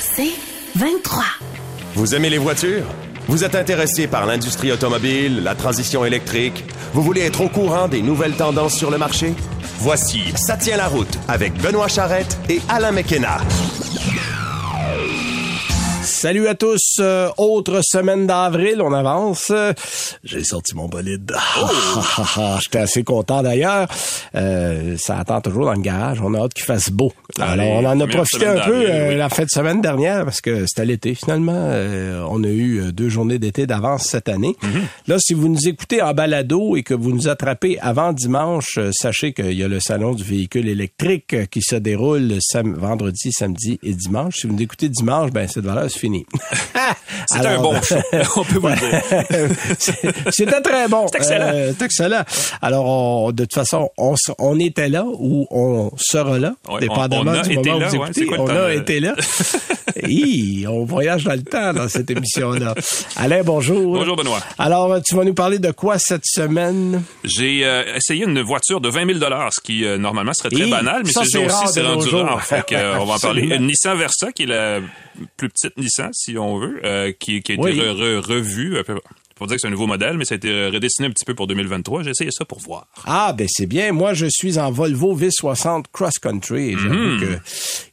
C'est 23. Vous aimez les voitures? Vous êtes intéressé par l'industrie automobile, la transition électrique? Vous voulez être au courant des nouvelles tendances sur le marché? Voici Ça tient la route avec Benoît Charrette et Alain McKenna. Salut à tous. Euh, autre semaine d'avril, on avance. J'ai sorti mon bolide. J'étais assez content d'ailleurs. Euh, ça attend toujours dans le garage. On a hâte qu'il fasse beau. Alors, on en a profité un peu euh, la fête de semaine dernière parce que c'était l'été finalement. Euh, on a eu deux journées d'été d'avance cette année. Là, si vous nous écoutez en balado et que vous nous attrapez avant dimanche, sachez qu'il y a le salon du véhicule électrique qui se déroule sam vendredi, samedi et dimanche. Si vous nous écoutez dimanche, ben cette valeur c'est fini. C'est un bon show, on peut vous le dire. C'était très bon. C'est excellent. Euh, excellent. Alors, on- de toute façon, on, on était là ou on sera là, Ouais, dépendamment on- on a été là, ouais, quoi on a été là. Hi, on voyage dans le temps dans cette émission-là. Alain, bonjour. Bonjour, Benoît. Alors, tu vas nous parler de quoi cette semaine? J'ai euh, essayé une voiture de 20 000 ce qui euh, normalement serait très Hi, banal, mais ça, ces c'est rendu rare. Fait que, euh, on va en parler. Une Nissan Versa, qui est la plus petite Nissan, si on veut, euh, qui, qui a été Oui. re- re- revue. Pour dire que c'est un nouveau modèle, mais ça a été euh, redessiné un petit peu pour 2023. J'ai essayé ça pour voir. Ah, ben c'est bien. Moi, je suis en Volvo V60 Cross Country. et J'avoue Mhm. que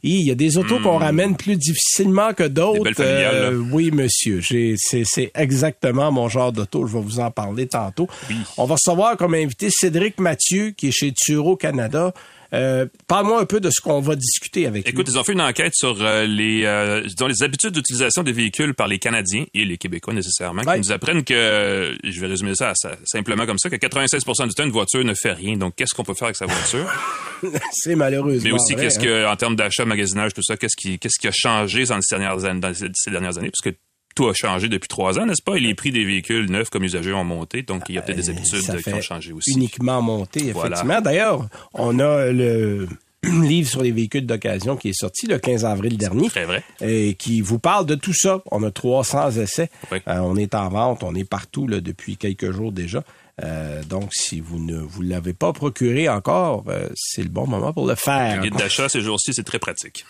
hi, il y a des autos qu'on ramène plus difficilement que d'autres. Euh, oui, monsieur. C'est exactement mon genre d'auto. Je vais vous en parler tantôt. On va recevoir comme invité Cédric Mathieu, qui est chez Turo Canada. Euh, parle-moi un peu de ce qu'on va discuter avec Écoute, lui. ils ont fait une enquête sur euh, les, euh, disons, les habitudes d'utilisation des véhicules par les Canadiens et les Québécois nécessairement, Ouais. qui nous apprennent que, je vais résumer ça, ça simplement comme ça, que 96 du temps, une voiture ne fait rien. Donc, qu'est-ce qu'on peut faire avec sa voiture? c'est malheureusement. Mais aussi, qu'est-ce hein. que, en termes d'achat, magasinage, tout ça, qu'est-ce qui, qu'est-ce qui a changé dans, ces dernières années, dans ces dernières années? Parce que tout a changé depuis trois ans, n'est-ce pas? Et les prix des véhicules neufs comme usagers ont monté. Donc, il y a peut-être des habitudes Euh, Ça euh, qui ont changé aussi. Uniquement monté, Voilà. effectivement. D'ailleurs, on a le livre sur les véhicules d'occasion qui est sorti le 15 avril dernier. Très vrai. et qui vous parle de tout ça. On a 300 essais. Oui. Euh, on est en vente, on est partout là, depuis quelques jours déjà. Euh, donc, si vous ne vous l'avez pas procuré encore, euh, c'est le bon moment pour le faire. Le guide d'achat ces jours-ci, c'est très pratique.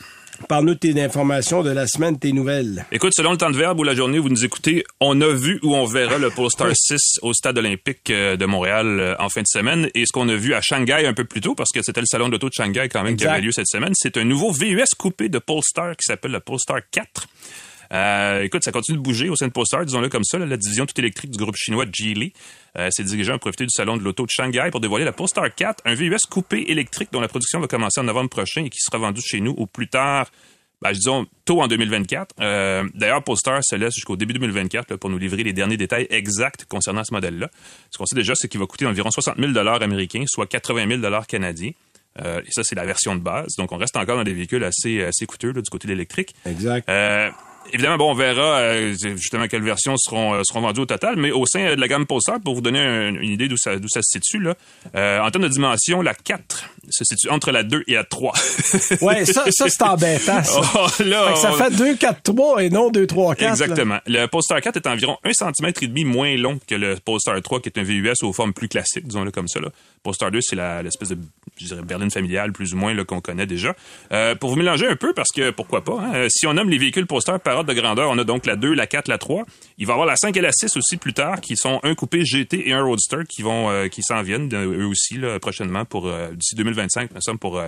Parle-nous de tes informations de la semaine, tes nouvelles. Écoute, selon le temps de verbe ou la journée où vous nous écoutez, on a vu ou on verra le Polestar 6 au stade olympique euh, de Montréal euh, en fin de semaine. Et ce qu'on a vu à Shanghai un peu plus tôt, parce que c'était le salon d'auto de Shanghai quand même qui avait lieu cette semaine, c'est un nouveau VUS coupé de Polestar qui s'appelle le Polestar 4. Euh, écoute, ça continue de bouger au sein de Polestar, disons-le comme ça, là, la division tout électrique du groupe chinois Geely euh, s'est dirigée à profiter du salon de l'auto de Shanghai pour dévoiler la Polestar 4, un VUS coupé électrique dont la production va commencer en novembre prochain et qui sera vendu chez nous au plus tard ben, disons, tôt en 2024. Euh, D'ailleurs, Polestar se laisse jusqu'au début 2024 là, pour nous livrer les derniers détails exacts concernant ce modèle-là. Ce qu'on sait déjà, c'est qu'il va coûter environ 60 000 américains, soit 80 000 canadiens. Euh, et ça, c'est la version de base. Donc, on reste encore dans des véhicules assez, assez coûteux là, du côté de l'électrique. Exact. Euh, évidemment, bon, on verra euh, justement quelles versions seront, euh, seront vendues au total, mais au sein euh, de la gamme Polestar, pour vous donner un- une idée d'où ça, d'où ça se situe, là, euh, en termes de dimension, la 4 se situe entre la 2 et la 3. Ouais, ça, ça c'est embêtant, ça. Oh, là, Fait que ça on- fait 2, 4, 3 et non 2, 3, 4. Exactement. Le Polestar 4 est environ 1 cm et demi moins long que le Polestar 3, qui est un VUS aux formes plus classiques, disons-le comme ça. Là. Polestar 2, c'est la- l'espèce de, je dirais, berline familiale, plus ou moins, qu'on connaît déjà. Euh, pour vous mélanger un peu, parce que pourquoi pas, hein, si on nomme les véhicules Polestar par ordre de grandeur, on a donc la 2, la 4, la 3. Il va y avoir la 5 et la 6 aussi plus tard, qui sont un coupé GT et un Roadster qui vont, euh, qui s'en viennent, eux aussi, là, prochainement, pour euh, d'ici 2025, me semble, pour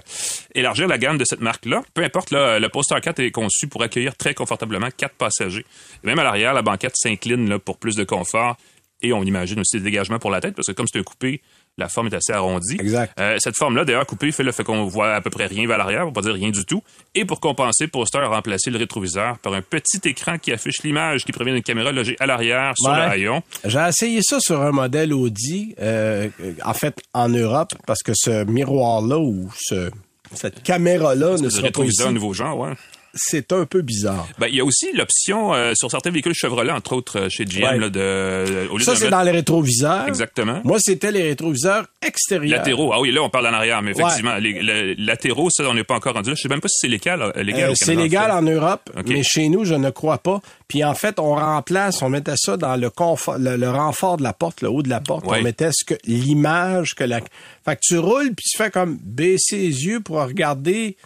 élargir la gamme de cette marque-là. Peu importe, là, le Polestar 4 est conçu pour accueillir très confortablement quatre passagers. Même à l'arrière, la banquette s'incline pour plus de confort. Et on imagine aussi des dégagements pour la tête, parce que comme c'est un coupé, la forme est assez arrondie. Exact. Euh, cette forme-là, d'ailleurs, coupée, fait le fait qu'on voit à peu près rien vers l'arrière, pour pas dire rien du tout. Et pour compenser, Polestar a remplacé le rétroviseur par un petit écran qui affiche l'image qui provient d'une caméra logée à l'arrière sur Ouais. le haillon. J'ai essayé ça sur un modèle Audi, euh, en fait en Europe, parce que ce miroir-là ou ce, cette caméra-là ne sera pas rétroviseur ici. nouveau genre, ouais. C'est un peu bizarre. Ben, il y a aussi l'option euh, sur certains véhicules Chevrolet, entre autres euh, chez GM, Ouais. là, de, euh, au lieu Ça, c'est mettre dans les rétroviseurs. Exactement. Moi, c'était les rétroviseurs extérieurs. latéraux. Ah oui, là, on parle en arrière, mais effectivement, les, les latéraux, ça, on n'est pas encore rendu là. Je sais même pas si c'est légal, Euh, c'est légal en Europe, mais chez nous, je ne crois pas. Puis en fait, on remplace, on mettait ça dans le confort, le, le renfort de la porte, le haut de la porte. Ouais. On mettait ce que l'image que la. Fait que tu roules puis tu fais comme baisser les yeux pour regarder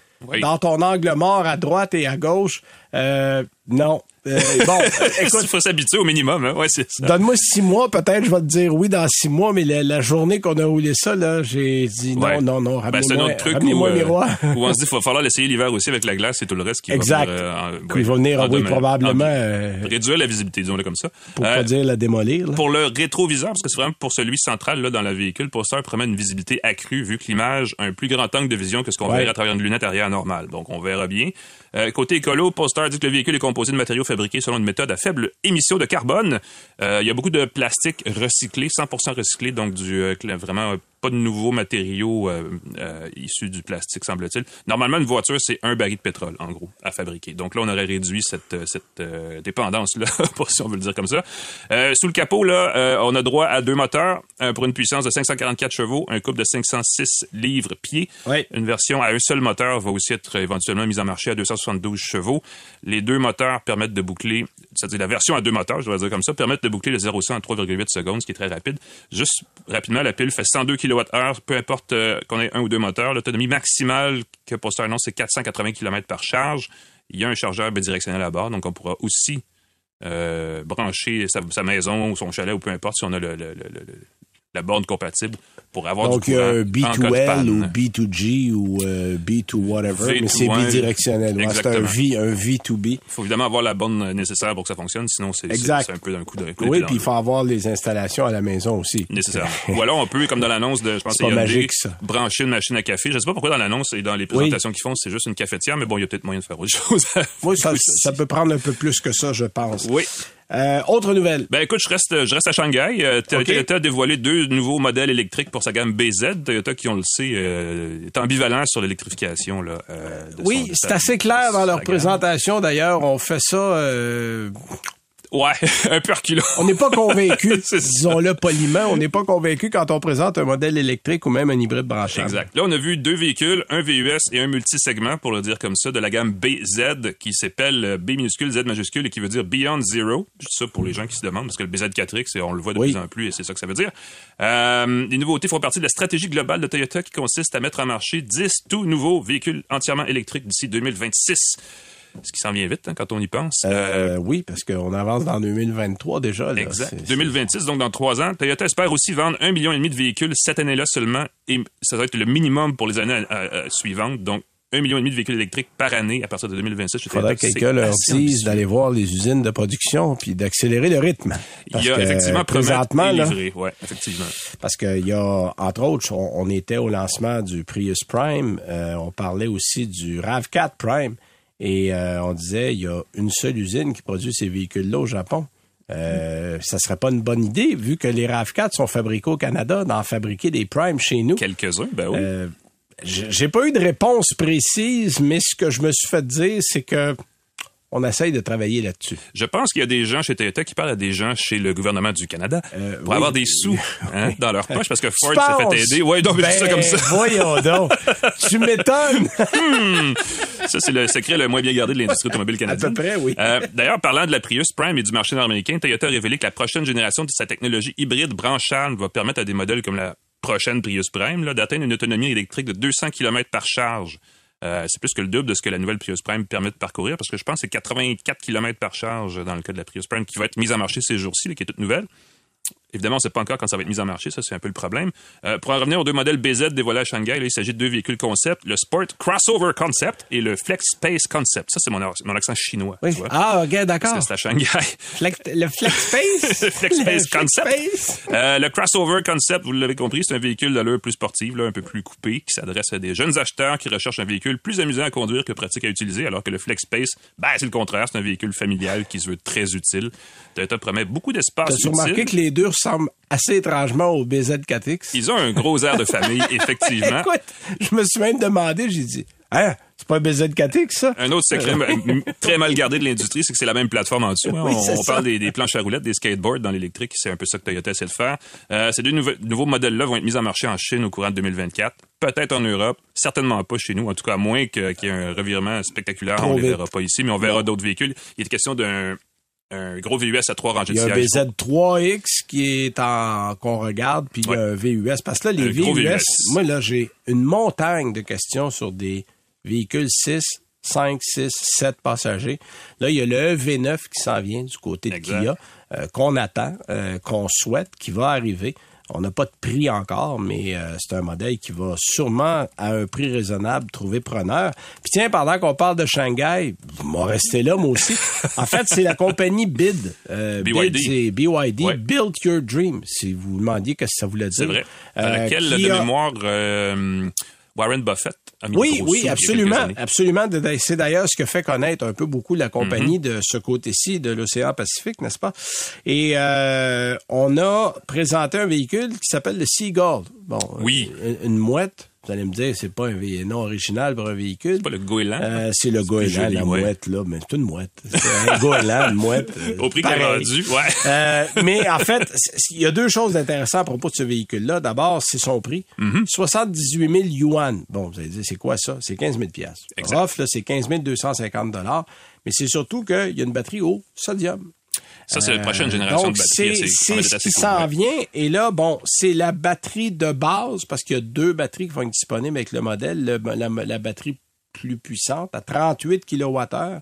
Dans ton angle mort à droite et à gauche, euh, non. Euh, bon, écoute, Il faut s'habituer au minimum, hein? Ouais, c'est ça. donne-moi six mois, peut-être je vais te dire oui dans six mois, mais la, la journée qu'on a roulé ça, là, j'ai dit non, Ouais. non, non, Ben, c'est un autre truc où, euh, où on se dit qu'il va falloir l'essayer l'hiver aussi avec la glace et tout le reste qui Exact. va venir, euh, en- Qui va venir, en oui, probablement, en- réduire la visibilité, disons-le comme ça. pour pas dire la démolir. là. Pour le rétroviseur, parce que c'est vraiment pour celui central là, dans la véhicule, Poster promet une visibilité accrue vu que l'image a un plus grand angle de vision que ce qu'on Ouais. verrait à travers une lunette arrière normale. Donc, on verra bien. Côté écolo, Poster dit que le véhicule est composé de matériaux selon une méthode à faible émission de carbone. Euh, il y a beaucoup de plastique recyclé, 100% recyclé, donc du euh, vraiment pas de nouveaux matériaux euh, euh, issus du plastique, semble-t-il. Normalement, une voiture, c'est un baril de pétrole, en gros, à fabriquer. Donc là, on aurait réduit cette, euh, cette euh, dépendance-là, si on veut le dire comme ça. Sous le capot, là, on a droit à deux moteurs pour une puissance de 544 chevaux, un couple de 506 livres-pieds. Oui. Une version à un seul moteur va aussi être éventuellement mise en marché à 272 chevaux. Les deux moteurs permettent de boucler, c'est-à-dire la version à deux moteurs, je devrais dire comme ça, permettent de boucler le 0 100 en 3,8 secondes, ce qui est très rapide. Juste rapidement, la pile fait 102 kWh, peu importe euh, qu'on ait un ou deux moteurs. L'autonomie maximale que Poster annonce, c'est 480 km par charge. Il y a un chargeur bidirectionnel à bord, donc on pourra aussi euh, brancher sa, maison ou son chalet ou peu importe si on a le- la borne compatible pour avoir Donc, du il y a courant de B2L panne. ou B2G ou euh, B2 whatever, V2, mais c'est bidirectionnel. Ouais, c'est un, v, un V2B. Il faut évidemment avoir la borne nécessaire pour que ça fonctionne, sinon c'est un peu d'un coup de coup Oui, puis il faut avoir les installations à la maison aussi. nécessaire. Ou alors on peut, comme dans l'annonce de, je pense, C'est magique, ça. brancher une machine à café. Je sais pas pourquoi dans l'annonce et dans les présentations qu'ils font, c'est juste une cafetière, mais bon, il y a peut-être moyen de faire autre chose. Oui, ça peut prendre un peu plus que ça, je pense. Oui. Euh, autre nouvelle. Ben écoute, je reste, je reste à Shanghai. Euh, Toyota Ok. Toyota a dévoilé deux nouveaux modèles électriques pour sa gamme BZ. Toyota, qui on le sait, euh, est ambivalent sur l'électrification. là. euh, de Oui, c'est assez clair dans leur présentation d'ailleurs. On fait ça. Ouais, un peu reculant. on n'est pas convaincu, disons-le poliment, on n'est pas convaincu quand on présente un modèle électrique ou même un hybride branchable. Exact. Là, on a vu deux véhicules, un VUS et un multisegment, pour le dire comme ça, de la gamme BZ, qui s'appelle euh, B minuscule, Z majuscule, et qui veut dire Beyond Zero. Je dis ça pour les gens qui se demandent, parce que le BZ4X, on le voit de Oui. plus en plus, et c'est ça que ça veut dire. Euh, les nouveautés font partie de la stratégie globale de Toyota, qui consiste à mettre en marché 10 tout nouveaux véhicules entièrement électriques d'ici 2026. Ce qui s'en vient vite, hein, quand on y pense. Euh, Euh, oui, parce qu'on avance dans 2023 déjà. Là. Exact. C'est- 2026, donc dans trois ans. Toyota espère aussi vendre un million et demi de véhicules cette année-là seulement, et ça va être le minimum pour les années euh, euh, suivantes. Donc, un million et demi de véhicules électriques par année à partir de 2026. Il faudrait que quelqu'un leur dise d'aller voir les usines de production puis d'accélérer le rythme. Il y a effectivement présentement, là. Ouais, effectivement. parce qu'il y a, entre autres, on, on était au lancement du Prius Prime, euh, on parlait aussi du RAV4 Prime, et euh, on disait il y a une seule usine qui produit ces véhicules-là au Japon. Euh, ça serait pas une bonne idée, vu que les RAV4 sont fabriqués au Canada, d'en fabriquer des Prime chez nous. Quelques-uns, ben oui. Euh, j'ai pas eu de réponse précise, mais ce que je me suis fait dire, c'est que on essaye de travailler là-dessus. Je pense qu'il y a des gens chez Toyota qui parlent à des gens chez le gouvernement du Canada Euh, pour oui. avoir des sous hein, dans leur poche parce que Ford s'est fait aider. Mais je dis ça Ben, comme ça. Voyons donc. tu m'étonnes. Ça, c'est le secret le moins bien gardé de l'industrie automobile canadienne. peu près, oui. Euh, D'ailleurs, parlant de la Prius Prime et du marché nord-américain, Toyota a révélé que la prochaine génération de sa technologie hybride branchable va permettre à des modèles comme la prochaine Prius Prime d'atteindre une autonomie électrique de 200 km par charge. Euh, c'est plus que le double de ce que la nouvelle Prius Prime permet de parcourir, parce que je pense que c'est 84 km par charge dans le cas de la Prius Prime qui va être mise en marché ces jours-ci, qui est toute nouvelle. Évidemment, on ne sait pas encore quand ça va être mis en marché, ça c'est un peu le problème. Euh, pour en revenir aux deux modèles BZ dévoilés à Shanghai, là, il s'agit de deux véhicules concept, le Sport Crossover Concept et le Flex Space Concept. Ça c'est mon, mon accent chinois, Oui. tu vois. Ah, ok, d'accord. C'est à Shanghai. Flex- le Flex Space? Flex Space Le Concept. Space? Euh, le crossover concept, vous l'avez compris, c'est un véhicule d'allure plus sportive, là, un peu plus coupé, qui s'adresse à des jeunes acheteurs qui recherchent un véhicule plus amusant à conduire que pratique à utiliser, alors que le Flex Space, ben, c'est le contraire, c'est un véhicule familial qui se veut très utile. Toyota promet beaucoup d'espace T'as-tu remarqué que les deux ressemblent assez étrangement au BZ4X? Ils ont un gros air de famille, effectivement. Écoute, je me suis même demandé, j'ai dit, hein, c'est pas un BZ4X, ça? Un autre secret très mal gardé de l'industrie, c'est que c'est la même plateforme en dessous. hein. Oui, on parle des, des planches à roulettes, des skateboards dans l'électrique. C'est un peu ça que Toyota essaie de faire. Euh, ces deux nouveaux, nouveaux modèles-là vont être mis en marché en Chine au courant de 2024. Peut-être en Europe, certainement pas chez nous. En tout cas, à moins que- qu'il y ait un revirement spectaculaire, Trop on ne les verra pas ici, mais on verra d'autres véhicules. Il est question d'un un gros VUS à trois rangées Il y de a un sièges. BZ3X qui est en qu'on regarde, puis il y a un VUS. Parce que là, les VUS, VUS. moi là, j'ai une montagne de questions sur des véhicule 6, 5, 6, 7 passagers. Là, il y a le EV9 qui s'en vient du côté de Exact. Kia, euh, qu'on attend, euh, qu'on souhaite, qui va arriver. On n'a pas de prix encore, mais euh, c'est un modèle qui va sûrement, à un prix raisonnable, trouver preneur. Puis tiens, pendant qu'on parle de Shanghai, m'en rester là, moi aussi. En fait, c'est la compagnie BID. Euh, BYD. BID, c'est BYD, Ouais. Build Your Dream, si vous vous demandiez ce que ça voulait dire. C'est vrai. À Euh, laquelle, de a- mémoire, euh, Warren Buffett oui, oui, absolument, absolument. C'est d'ailleurs ce que fait connaître un peu beaucoup la compagnie de ce côté-ci de l'océan Pacifique, n'est-ce pas? Et euh, on a présenté un véhicule qui s'appelle le Seagull. Bon, Oui. une, une mouette. Vous allez me dire, c'est pas un nom original pour un véhicule. Pas le goéland. Euh, c'est le goéland, la ouais. mouette, là. Mais c'est une mouette. C'est un goéland, une mouette. euh, Au prix qu'on a rendu, ouais. Euh, mais en fait, il y a deux choses intéressantes à propos de ce véhicule-là. D'abord, c'est son prix. Mm-hmm. 78 000 yuan. Bon, vous allez dire, c'est quoi ça? C'est 15 000 piastres. Exact. Rough, là, c'est 15 250 dollars. Mais c'est surtout qu'il y a une batterie au sodium. Ça, c'est la prochaine Euh, génération donc, de batterie. c'est- ce qui s'en vient. Et là, bon, c'est la batterie de base, parce qu'il y a deux batteries qui vont être disponibles avec le modèle. Le- la, la batterie plus puissante, à 38 kWh,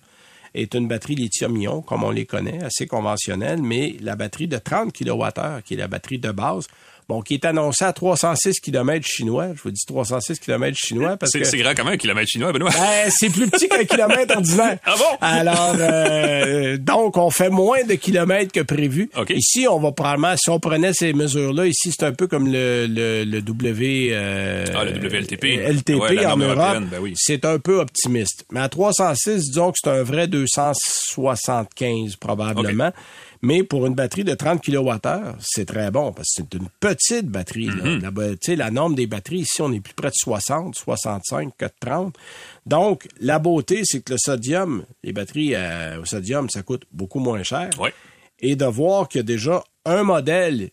est une batterie lithium-ion, comme on les connaît, assez conventionnelle, mais la batterie de 30 kWh, qui est la batterie de base, bon, qui est annoncée à 306 km chinois. Je vous dis 306 km chinois parce C'est que... c'est grand comment un kilomètre chinois, Benoît? Ben, c'est plus petit qu'un kilomètre ordinaire. Ah bon? Alors, euh, donc, on fait moins de kilomètres que prévu. OK. Ici, on va probablement, si on prenait ces mesures-là, ici, c'est un peu comme le, le, le W... euh, Ah, le WLTP. LTP Ouais, en Europe. ben oui. C'est un peu optimiste. Mais à 306, disons que c'est un vrai 275 probablement. Mais pour une batterie de 30 kWh, c'est très bon parce que c'est une petite batterie. Mm-hmm. La, norme des batteries, ici, on est plus près de 60, 65 que de 30. Donc, la beauté, c'est que le sodium, les batteries euh, au sodium, ça coûte beaucoup moins cher. Ouais. Et de voir qu'il y a déjà un modèle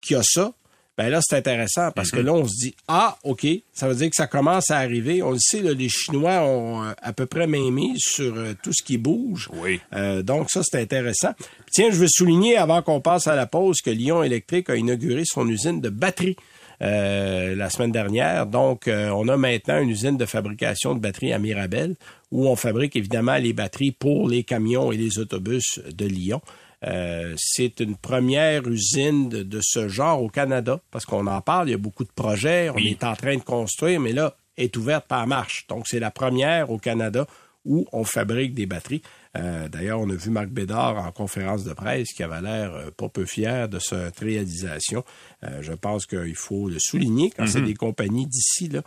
qui a ça, ben là, c'est intéressant parce Mm-hmm. que là, on se dit, ah, OK, ça veut dire que ça commence à arriver. On le sait, là, les Chinois ont euh, à peu près mainmise sur euh, tout ce qui bouge. Oui. Euh, donc, ça, c'est intéressant. Tiens, je veux souligner, avant qu'on passe à la pause, que Lyon Électrique a inauguré son usine de batterie euh, la semaine dernière. Donc, euh, on a maintenant une usine de fabrication de batteries à Mirabel, où on fabrique évidemment les batteries pour les camions et les autobus de Lyon. Euh, c'est une première usine de, de ce genre au Canada, parce qu'on en parle, il y a beaucoup de projets, on Oui. est en train de construire, mais là, est ouverte par marche. Donc, c'est la première au Canada où on fabrique des batteries. Euh, D'ailleurs, on a vu Marc Bédard en conférence de presse qui avait l'air euh, pas peu fier de cette réalisation. Euh, je pense qu'il faut le souligner quand c'est des compagnies d'ici. là.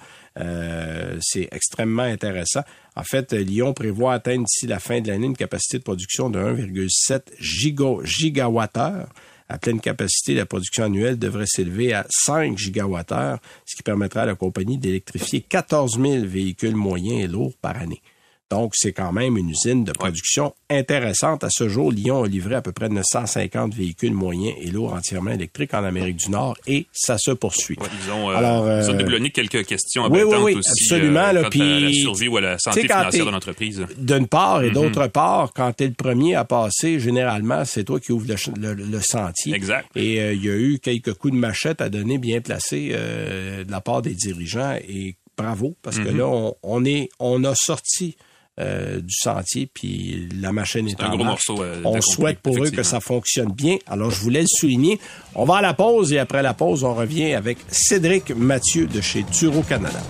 C'est extrêmement intéressant. En fait, Lyon prévoit atteindre d'ici la fin de l'année une capacité de production de 1,7 giga- gigawattheure. À pleine capacité, la production annuelle devrait s'élever à 5 gigawattheures, ce qui permettra à la compagnie d'électrifier 14 000 véhicules moyens et lourds par année. Donc, c'est quand même une usine de production intéressante. À ce jour, Lyon a livré à peu près 950 véhicules moyens et lourds entièrement électriques en Amérique du Nord et ça se poursuit. Ouais, ils ont, euh, Alors, ils ont euh, déblonné quelques questions oui, oui, oui, aussi. absolument, euh, là, quant à la survie ou à la santé financière de l'entreprise. D'une part, et d'autre part, quand tu es le premier à passer, généralement, c'est toi qui ouvres le, le- le sentier. Exact. Et euh, il y a eu quelques coups de machette à donner bien placés euh, de la part des dirigeants et bravo, parce que là, on, on est, on a sorti euh, du sentier, puis la machine est, un en gros marche. morceau, euh, on souhaite pour eux que ça fonctionne bien. Alors, je voulais le souligner. On va à la pause et après la pause, on revient avec Cédric Mathieu de chez Turo Canada.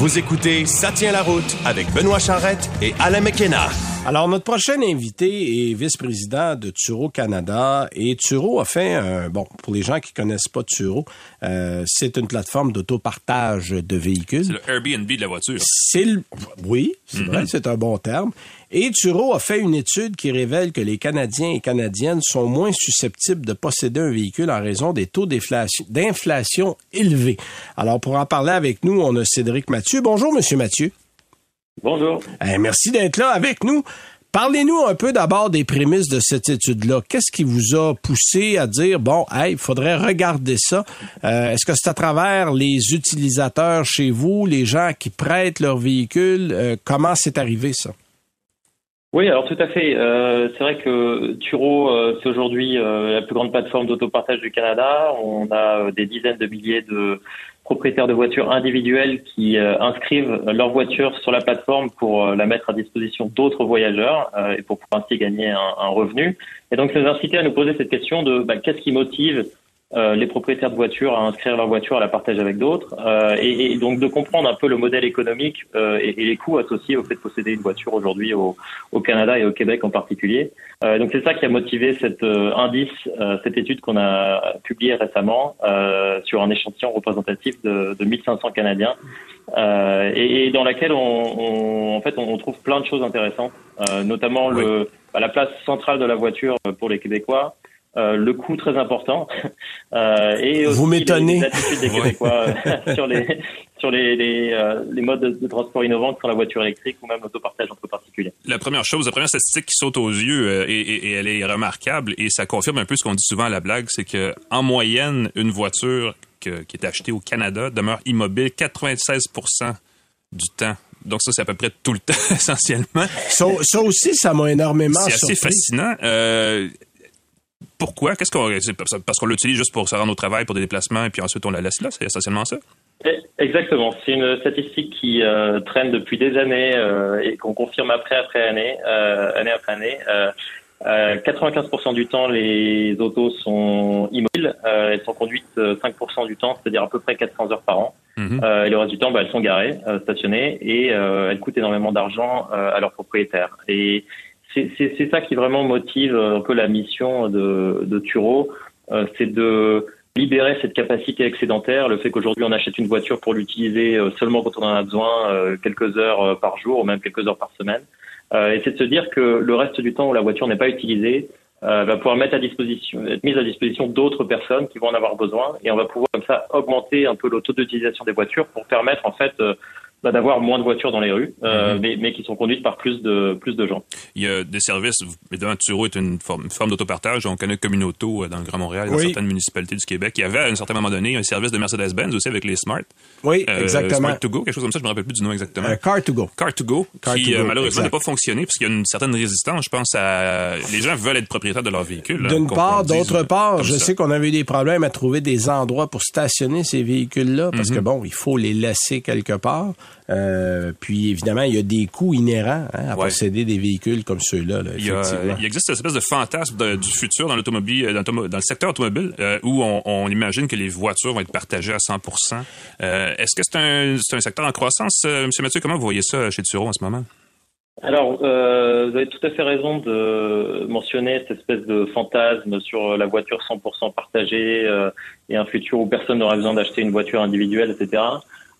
Vous écoutez Ça tient la route avec Benoît Charrette et Alain McKenna. Alors, notre prochain invité est vice-président de Turo Canada et Turo a fait un, bon, pour les gens qui connaissent pas Turo, euh, c'est une plateforme d'autopartage de véhicules. C'est le Airbnb de la voiture. C'est le... Oui, c'est vrai, c'est un bon terme. Et Turo a fait une étude qui révèle que les Canadiens et Canadiennes sont moins susceptibles de posséder un véhicule en raison des taux d'inflation- élevés. Alors, pour en parler avec nous, on a Cédric Mathieu. Bonjour, Monsieur Mathieu. Bonjour. Eh, merci d'être là avec nous. Parlez-nous un peu d'abord des prémices de cette étude-là. Qu'est-ce qui vous a poussé à dire, bon, hey, il faudrait regarder ça? Euh, Est-ce que c'est à travers les utilisateurs chez vous, les gens qui prêtent leur véhicule? Euh, comment c'est arrivé, ça? Oui, alors tout à fait. Euh, c'est vrai que Turo, euh, c'est aujourd'hui euh, la plus grande plateforme d'autopartage du Canada. On a des dizaines de milliers de propriétaires de voitures individuelles qui inscrivent leur voiture sur la plateforme pour la mettre à disposition d'autres voyageurs et pour pouvoir ainsi gagner un, revenu. Et donc, ça nous incité à nous poser cette question de bah, qu'est-ce qui motive euh, les propriétaires de voitures à inscrire leur voiture à la partager avec d'autres, euh, et, et, donc de comprendre un peu le modèle économique euh, et, et, les coûts associés au fait de posséder une voiture aujourd'hui au, au, Canada et au Québec en particulier. Euh, donc c'est ça qui a motivé cet euh, indice, cette étude qu'on a publiée récemment sur un échantillon représentatif de, de 1500 Canadiens, et, dans laquelle on, on, en fait on, trouve plein de choses intéressantes, notamment le, bah, la place centrale de la voiture pour les Québécois. Euh, le coût très important euh, et aussi Vous m'étonnez. Les, attitudes des Québécois euh, sur les sur les les, euh, les modes de, transport innovants comme la voiture électrique ou même l'autopartage entre particuliers. La première chose, la première statistique qui saute aux yeux et, et, et elle est remarquable et ça confirme un peu ce qu'on dit souvent à la blague, c'est que en moyenne une voiture que, qui est achetée au Canada demeure immobile 96 du temps donc ça, c'est à peu près tout le temps, essentiellement. Ça, ça aussi, ça m'a énormément C'est assez fascinant. Euh, pourquoi? Qu'est-ce qu'on, parce qu'on l'utilise juste pour se rendre au travail, pour des déplacements, et puis ensuite on la laisse là? C'est essentiellement ça? Eh, exactement. C'est une statistique qui euh, traîne depuis des années euh, et qu'on confirme après après année, euh, année après année. 95% du temps, les autos sont immobiles. elles sont conduites 5% du temps, c'est-à-dire à peu près 400 heures par an. Mhm. et le reste du temps, bah, elles sont garées, stationnées, et elles coûtent énormément d'argent à leurs propriétaires. Et c'est ça qui vraiment motive euh, un peu la mission de, de Turo, euh, c'est de libérer cette capacité excédentaire, le fait qu'aujourd'hui on achète une voiture pour l'utiliser euh, seulement quand on en a besoin, quelques heures par jour ou même quelques heures par semaine. et c'est de se dire que le reste du temps où la voiture n'est pas utilisée va pouvoir mettre à disposition, être mise à disposition d'autres personnes qui vont en avoir besoin, et on va pouvoir comme ça augmenter un peu le taux d'utilisation des voitures pour permettre en fait bah, d'avoir moins de voitures dans les rues, euh, mhm. mais, mais, qui sont conduites par plus de plus de gens. Il y a des services. Évidemment, Turo est une forme, forme d'autopartage. On connaît Communauto euh, dans le Grand Montréal, dans certaines municipalités du Québec. Il y avait à un certain moment donné un service de Mercedes-Benz aussi avec les Smart. Oui, euh, exactement. Smart to go, quelque chose comme ça. Je me rappelle plus du nom exactement. Euh, car to go. Car to go, qui malheureusement n'a pas fonctionné parce qu'il y a une certaine résistance. Je pense à les gens veulent être propriétaires de leur véhicule. D'une part, d'autre part, je sais qu'on avait eu des problèmes à trouver des endroits pour stationner ces véhicules-là parce que mhm. bon, il faut les laisser quelque part. Euh, puis évidemment, il y a des coûts inhérents hein, à posséder des véhicules comme ceux-là. il, il, existe une espèce de fantasme du futur dans l'automobile, euh, dans, le secteur automobile, euh, où on, imagine que les voitures vont être partagées à 100% Est-ce que c'est un, un, secteur en croissance, M. Mathieu? Comment vous voyez ça chez Turo en ce moment? Alors, vous avez tout à fait raison de mentionner cette espèce de fantasme sur la voiture 100% partagée et un futur où personne n'aura besoin d'acheter une voiture individuelle, etc.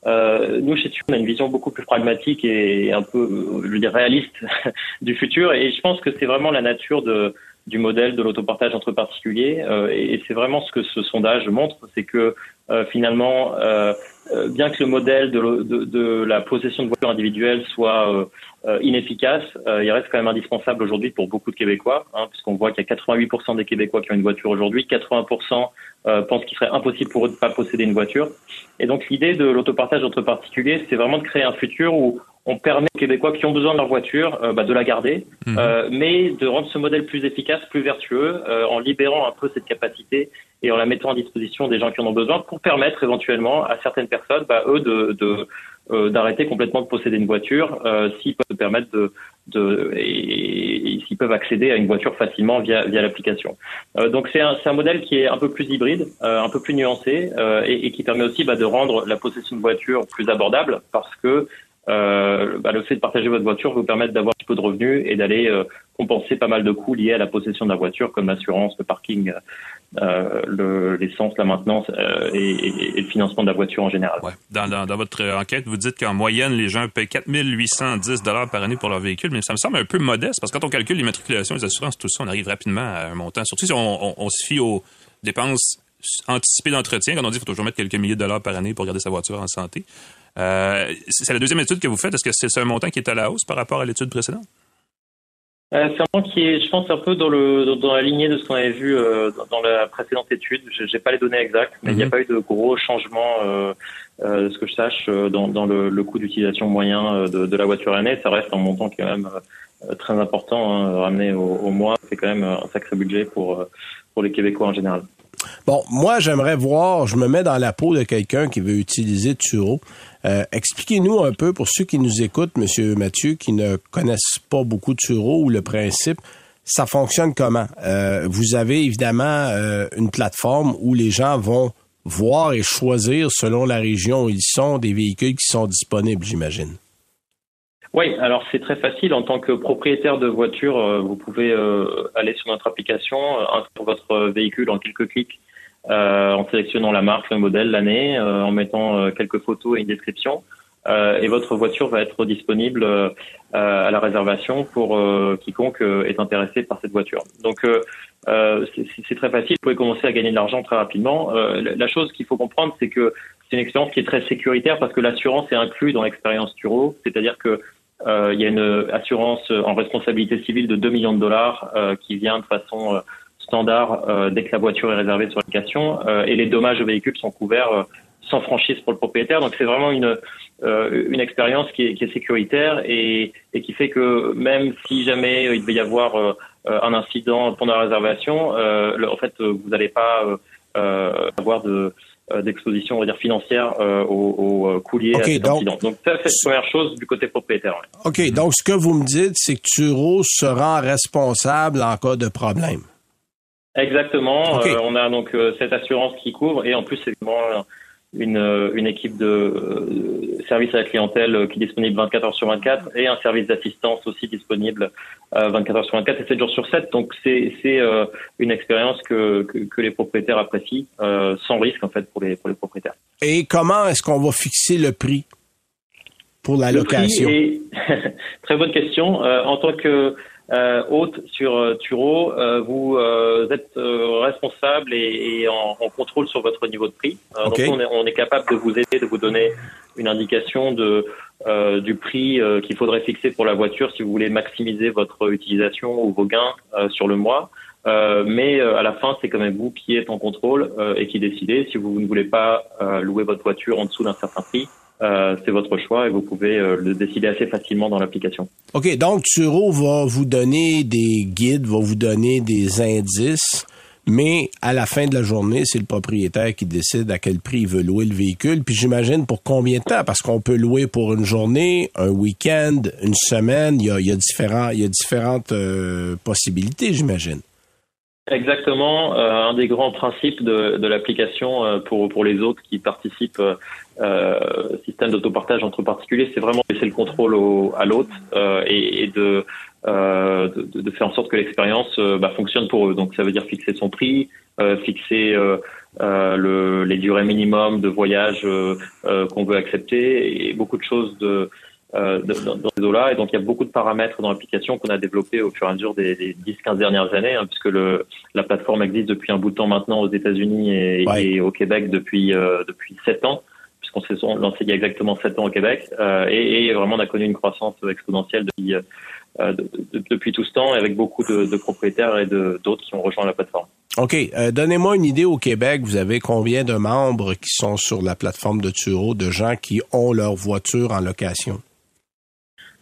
Euh, nous, chez TUR, on a une vision beaucoup plus pragmatique et un peu, je veux dire, réaliste du futur. Et je pense que c'est vraiment la nature de, du modèle de l'autopartage entre particuliers. Euh, et, c'est vraiment ce que ce sondage montre, c'est que euh, finalement, euh, euh, bien que le modèle de, de, de, la possession de voitures individuelles soit inefficace, il reste quand même indispensable aujourd'hui pour beaucoup de Québécois, hein, puisqu'on voit qu'il y a 88% des Québécois qui ont une voiture aujourd'hui, 80% pensent qu'il serait impossible pour eux de ne pas posséder une voiture. Et donc l'idée de l'autopartage entre particuliers, c'est vraiment de créer un futur où on permet aux Québécois qui ont besoin de leur voiture euh, bah, de la garder, mhm. euh, mais de rendre ce modèle plus efficace, plus vertueux, euh, en libérant un peu cette capacité et en la mettant à disposition des gens qui en ont besoin pour permettre éventuellement à certaines personnes, bah, eux, de, de d'arrêter complètement de posséder une voiture s'ils peuvent se permettre de, de et, s'ils peuvent accéder à une voiture facilement via via l'application. donc c'est un, un modèle qui est un peu plus hybride, un peu plus nuancé et, et, qui permet aussi bah, de rendre la possession de voiture plus abordable parce que euh, bah, le fait de partager votre voiture vous permettre d'avoir un peu de revenus et d'aller euh, compenser pas mal de coûts liés à la possession de la voiture, comme l'assurance, le parking, euh, l'essence, la maintenance euh, et, le financement de la voiture en général. Dans, votre enquête, vous dites qu'en moyenne, les gens payent 4810 dollars par année pour leur véhicule, mais ça me semble un peu modeste parce que quand on calcule les matriculations, les assurances, tout ça, on arrive rapidement à un montant. Surtout si on, se fie aux dépenses anticipées d'entretien, quand on dit qu'il faut toujours mettre quelques milliers de dollars par année pour garder sa voiture en santé. Euh, c'est la deuxième étude que vous faites. Est-ce que c'est un montant qui est à la hausse par rapport à l'étude précédente? Euh, c'est un point qui est, je pense, un peu dans le dans la lignée de ce qu'on avait vu euh, dans, la précédente étude. Je n'ai pas les données exactes, mais il n'y a mhm. pas eu de gros changements, euh, euh, de ce que je sache, dans, dans le, le coût d'utilisation moyen de, de, la voiture année. Ça reste un montant qui est quand même très important, hein, ramené au, au mois. C'est quand même un sacré budget pour pour les Québécois en général. Bon, moi, j'aimerais voir, je me mets dans la peau de quelqu'un qui veut utiliser Turo. Euh, expliquez-nous un peu, pour ceux qui nous écoutent, Monsieur Mathieu, qui ne connaissent pas beaucoup Turo ou le principe, ça fonctionne comment? Euh, vous avez évidemment euh, une plateforme où les gens vont voir et choisir selon la région où ils sont des véhicules qui sont disponibles, j'imagine. Oui, alors c'est très facile. En tant que propriétaire de voiture, vous pouvez aller sur notre application, inscrire votre véhicule en quelques clics euh, en sélectionnant la marque, le modèle, l'année, euh, en mettant euh, quelques photos et une description. et votre voiture va être disponible à la réservation pour quiconque est intéressé par cette voiture. Donc c'est très facile, vous pouvez commencer à gagner de l'argent très rapidement. la chose qu'il faut comprendre, c'est que c'est une expérience qui est très sécuritaire parce que l'assurance est inclue dans l'expérience Turo, c'est-à-dire que il y a une assurance en responsabilité civile de 2 millions de dollars qui vient de façon standard euh, dès que la voiture est réservée sur euh, et les dommages au véhicule sont couverts euh, sans franchise pour le propriétaire. Donc c'est vraiment une une expérience qui est, qui est sécuritaire et, et, qui fait que même si jamais il devait y avoir un incident pendant la réservation, en fait vous n'allez pas avoir de d'exposition on va dire financière au, au coût lié à cet donc, incident. Donc ça c'est la première chose du côté propriétaire. OK, donc ce que vous me dites c'est que Turo sera responsable en cas de problème. Exactement. Euh, on a donc euh, cette assurance qui couvre et en plus c'est vraiment une, euh, une équipe de service à la clientèle qui est disponible 24 heures sur 24 et un service d'assistance aussi disponible 24 heures sur 24 et 7 jours sur 7. Donc c'est c'est une expérience que, que, que les propriétaires apprécient sans risque en fait pour les pour les propriétaires. Et comment est-ce qu'on va fixer le prix pour la location? Très bonne question. en tant que euh, hôte sur euh, Turo, euh, vous êtes responsable et, en, contrôle sur votre niveau de prix. Donc on est, on est, capable de vous aider, de vous donner une indication de du prix qu'il faudrait fixer pour la voiture si vous voulez maximiser votre utilisation ou vos gains sur le mois. mais à la fin, c'est quand même vous qui êtes en contrôle et qui décidez si vous ne voulez pas louer votre voiture en dessous d'un certain prix. Euh, c'est votre choix et vous pouvez euh, le décider assez facilement dans l'application. OK, donc Turo va vous donner des guides, va vous donner des indices, mais à la fin de la journée, c'est le propriétaire qui décide à quel prix il veut louer le véhicule. Puis j'imagine pour combien de temps, parce qu'on peut louer pour une journée, un week-end, une semaine, il y a, différentes euh, possibilités, j'imagine. Exactement. Euh, un des grands principes de, de l'application euh, pour, pour les autres qui participent euh, système d'autopartage entre particuliers, c'est vraiment laisser le contrôle au, à l'autre euh, et, et de, euh, de, de, faire en sorte que l'expérience bah, fonctionne pour eux. Donc ça veut dire fixer son prix, fixer le, les durées minimum de voyage qu'on veut accepter et beaucoup de choses de euh, dans ces eaux-là. Et donc, il y a beaucoup de paramètres dans l'application qu'on a développés au fur et à mesure des, des 10-15 dernières années, hein, puisque le, la plateforme existe depuis un bout de temps maintenant aux États-Unis et, et, au Québec depuis euh, depuis 7 ans, puisqu'on s'est lancé il y a exactement 7 ans au Québec. Euh, et, et, vraiment, on a connu une croissance exponentielle depuis, euh, depuis tout ce temps, avec beaucoup de, de propriétaires et d'autres qui ont rejoint la plateforme. OK. Euh, donnez-moi une idée au Québec. Vous avez combien de membres qui sont sur la plateforme de Turo, de gens qui ont leur voiture en location?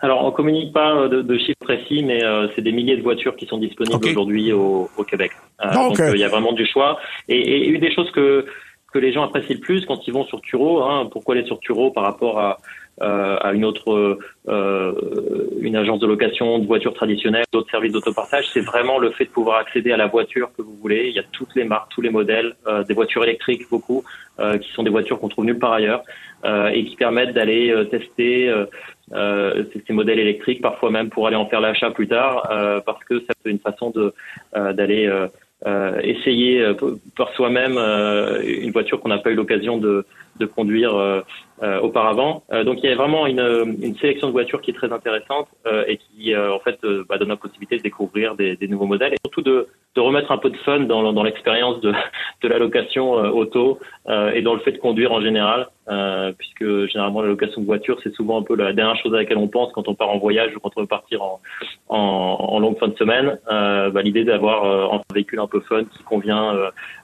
Alors, on communique pas euh, de, de chiffres précis, mais euh, c'est des milliers de voitures qui sont disponibles aujourd'hui au, au, Québec. Euh, donc, il y a vraiment du choix. Et, et, une des choses que que les gens apprécient le plus quand ils vont sur Turo, hein, pourquoi aller sur Turo par rapport à à une autre une agence de location de voitures traditionnelles, d'autres services d'autopartage, c'est vraiment le fait de pouvoir accéder à la voiture que vous voulez. Il y a toutes les marques, tous les modèles, des voitures électriques beaucoup, qui sont des voitures qu'on trouve nulle part ailleurs et qui permettent d'aller tester euh, ces modèles électriques, parfois même pour aller en faire l'achat plus tard, euh, parce que ça peut une façon de euh, d'aller euh, essayer par soi-même une voiture qu'on n'a pas eu l'occasion de, de conduire auparavant. donc il y a vraiment une, une, sélection de voitures qui est très intéressante et qui en fait bah, donne la possibilité de découvrir des, des, nouveaux modèles et surtout de, de remettre un peu de fun dans, dans l'expérience de, de la location auto et dans le fait de conduire en général, puisque généralement la location de voiture c'est souvent un peu la dernière chose à laquelle on pense quand on part en voyage ou quand on veut partir en, en, en longue fin de semaine. Bah, L'idée d'avoir un véhicule un peu fun qui convient